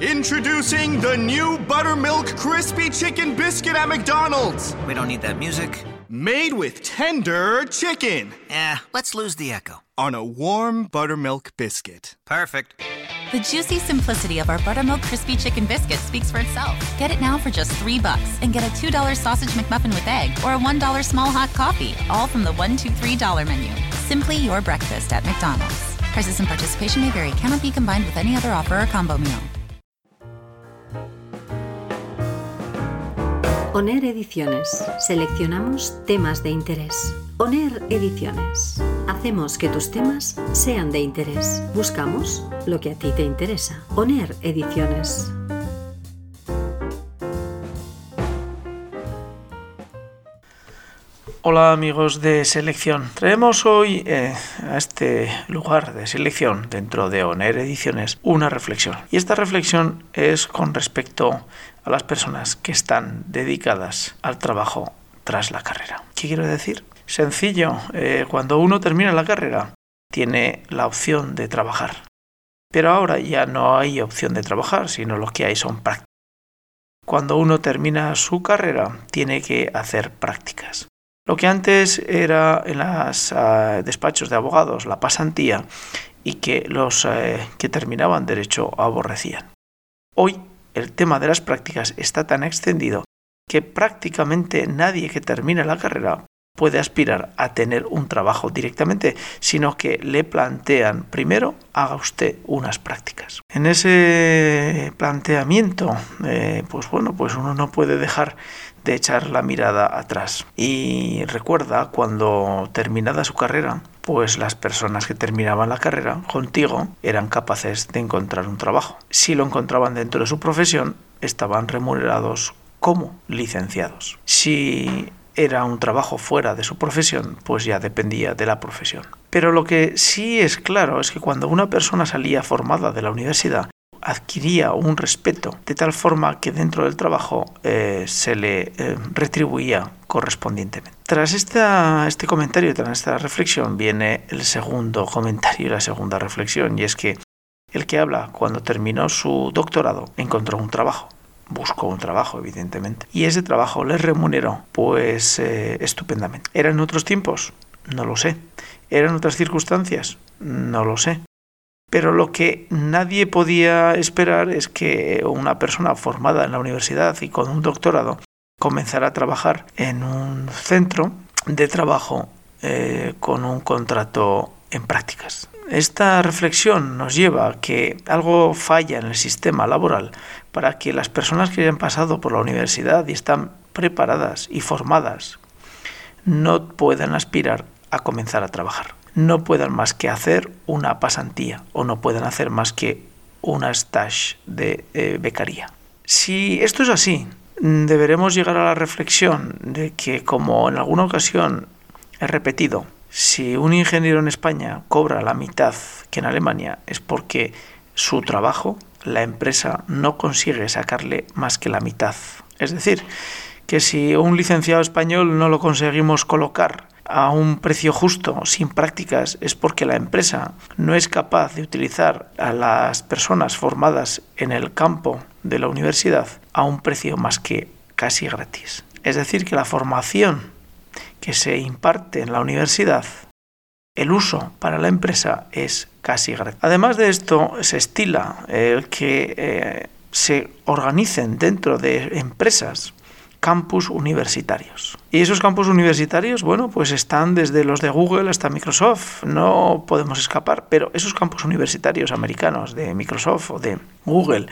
Introducing the new Buttermilk Crispy Chicken Biscuit at McDonald's. We don't need that music. Made with tender chicken Eh, let's lose the echo. on a warm buttermilk biscuit. Perfect. The juicy simplicity of our buttermilk crispy chicken biscuit speaks for itself. Get it now for just three bucks and get a $2 sausage McMuffin with egg or a $1 small hot coffee, all from the $1, $2, $3 menu. Simply your breakfast at McDonald's. Prices and participation may vary, cannot be combined with any other offer or combo meal. ONER Ediciones. Seleccionamos temas de interés. ONER Ediciones. Hacemos que tus temas sean de interés. Buscamos lo que a ti te interesa. ONER Ediciones. Hola amigos de selección. Traemos hoy eh, a este lugar de selección dentro de ONER Ediciones una reflexión. Y esta reflexión es con respecto a las personas que están dedicadas al trabajo tras la carrera. ¿Qué quiero decir? Sencillo, eh, cuando uno termina la carrera tiene la opción de trabajar. Pero ahora ya no hay opción de trabajar, sino lo que hay son prácticas. Cuando uno termina su carrera tiene que hacer prácticas. Lo que antes era en los despachos de abogados la pasantía y que los eh, que terminaban derecho aborrecían. Hoy el tema de las prácticas está tan extendido que prácticamente nadie que termina la carrera puede aspirar a tener un trabajo directamente, sino que le plantean primero haga usted unas prácticas. En ese planteamiento, eh, pues bueno, pues uno no puede dejar de echar la mirada atrás. Y recuerda cuando terminada su carrera, pues las personas que terminaban la carrera contigo eran capaces de encontrar un trabajo. Si lo encontraban dentro de su profesión, estaban remunerados como licenciados. Si era un trabajo fuera de su profesión, pues ya dependía de la profesión. Pero lo que sí es claro es que cuando una persona salía formada de la universidad, adquiría un respeto de tal forma que dentro del trabajo eh, se le eh, retribuía correspondientemente. Tras esta, este comentario, tras esta reflexión, viene el segundo comentario y la segunda reflexión, y es que el que habla cuando terminó su doctorado encontró un trabajo buscó un trabajo, evidentemente. Y ese trabajo le remuneró, pues, eh, estupendamente. ¿Eran otros tiempos? No lo sé. ¿Eran otras circunstancias? No lo sé. Pero lo que nadie podía esperar es que una persona formada en la universidad y con un doctorado comenzara a trabajar en un centro de trabajo eh, con un contrato en prácticas. Esta reflexión nos lleva a que algo falla en el sistema laboral para que las personas que hayan pasado por la universidad y están preparadas y formadas no puedan aspirar a comenzar a trabajar. No puedan más que hacer una pasantía o no puedan hacer más que una stage de eh, becaría. Si esto es así, deberemos llegar a la reflexión de que, como en alguna ocasión he repetido, si un ingeniero en España cobra la mitad que en Alemania es porque su trabajo, la empresa no consigue sacarle más que la mitad. Es decir, que si un licenciado español no lo conseguimos colocar a un precio justo, sin prácticas, es porque la empresa no es capaz de utilizar a las personas formadas en el campo de la universidad a un precio más que casi gratis. Es decir, que la formación que se imparte en la universidad, el uso para la empresa es casi gratis. Además de esto, se estila el que eh, se organicen dentro de empresas campus universitarios. Y esos campus universitarios, bueno, pues están desde los de Google hasta Microsoft, no podemos escapar, pero esos campus universitarios americanos de Microsoft o de Google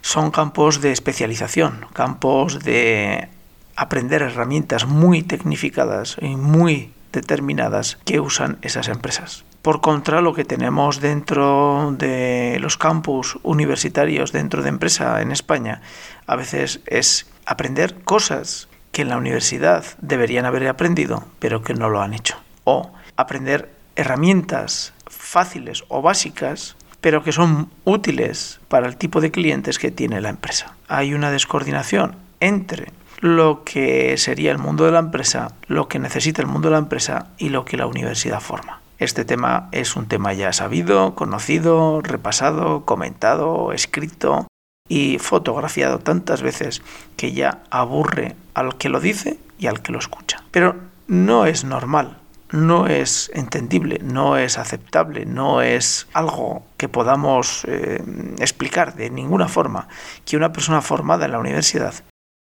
son campos de especialización, campos de aprender herramientas muy tecnificadas y muy determinadas que usan esas empresas. Por contra, lo que tenemos dentro de los campus universitarios, dentro de empresa en España, a veces es aprender cosas que en la universidad deberían haber aprendido, pero que no lo han hecho. O aprender herramientas fáciles o básicas, pero que son útiles para el tipo de clientes que tiene la empresa. Hay una descoordinación entre lo que sería el mundo de la empresa, lo que necesita el mundo de la empresa y lo que la universidad forma. Este tema es un tema ya sabido, conocido, repasado, comentado, escrito y fotografiado tantas veces que ya aburre al que lo dice y al que lo escucha. Pero no es normal, no es entendible, no es aceptable, no es algo que podamos eh, explicar de ninguna forma que una persona formada en la universidad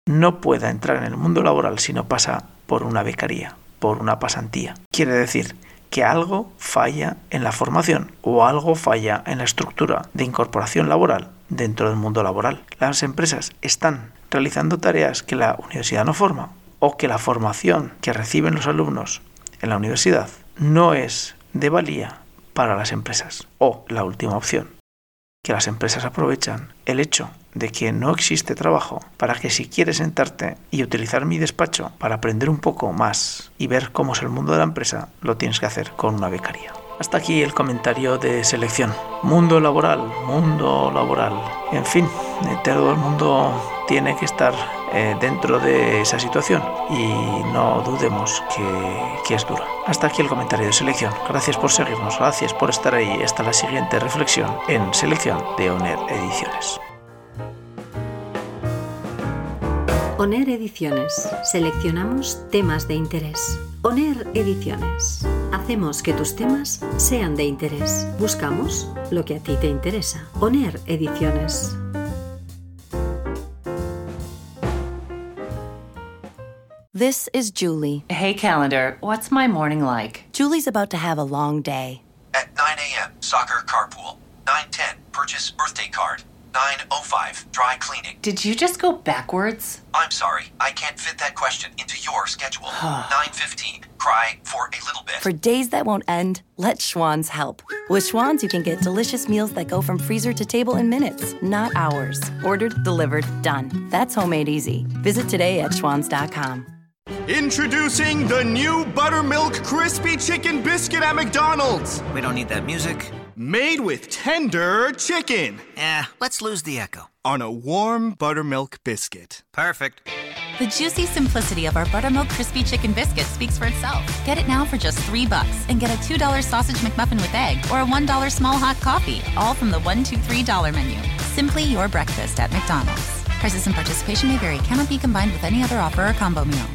no pueda entrar en el mundo laboral si no pasa por una becaría, por una pasantía. Quiere decir que algo falla en la formación o algo falla en la estructura de incorporación laboral dentro del mundo laboral. Las empresas están realizando tareas que la universidad no forma o que la formación que reciben los alumnos en la universidad no es de valía para las empresas. O la última opción, que las empresas aprovechan el hecho de que no existe trabajo para que si quieres sentarte y utilizar mi despacho para aprender un poco más y ver cómo es el mundo de la empresa, lo tienes que hacer con una becaria. Hasta aquí el comentario de selección. Mundo laboral, mundo laboral. En fin, todo el mundo tiene que estar eh, dentro de esa situación y no dudemos que, que es dura. Hasta aquí el comentario de selección. Gracias por seguirnos, gracias por estar ahí. Hasta la siguiente reflexión en selección de ONER Ediciones. ONER Ediciones. Seleccionamos temas de interés. ONER Ediciones. Hacemos que tus temas sean de interés. Buscamos lo que a ti te interesa. ONER Ediciones. This is Julie. Hey, calendar, what's my morning like? Julie's about to have a long day. At 9 a.m., soccer carpool. 9:10, purchase birthday card. 9:05, dry cleaning. Did you just go backwards? I'm sorry, I can't fit that question into your schedule. 9:15, cry for a little bit. For days that won't end, let Schwann's help. With Schwann's, you can get delicious meals that go from freezer to table in minutes, not hours. Ordered, delivered, done. That's homemade easy. Visit today at schwanns.com. Introducing the new Buttermilk Crispy Chicken Biscuit at McDonald's. We don't need that music. Made with tender chicken Eh, let's lose the echo. on a warm buttermilk biscuit. Perfect. The juicy simplicity of our buttermilk crispy chicken biscuit speaks for itself. Get it now for just three bucks and get a $2 sausage McMuffin with egg or a $1 small hot coffee, all from the $1, $2, $3 menu. Simply your breakfast at McDonald's. Prices and participation may vary, cannot be combined with any other offer or combo meal.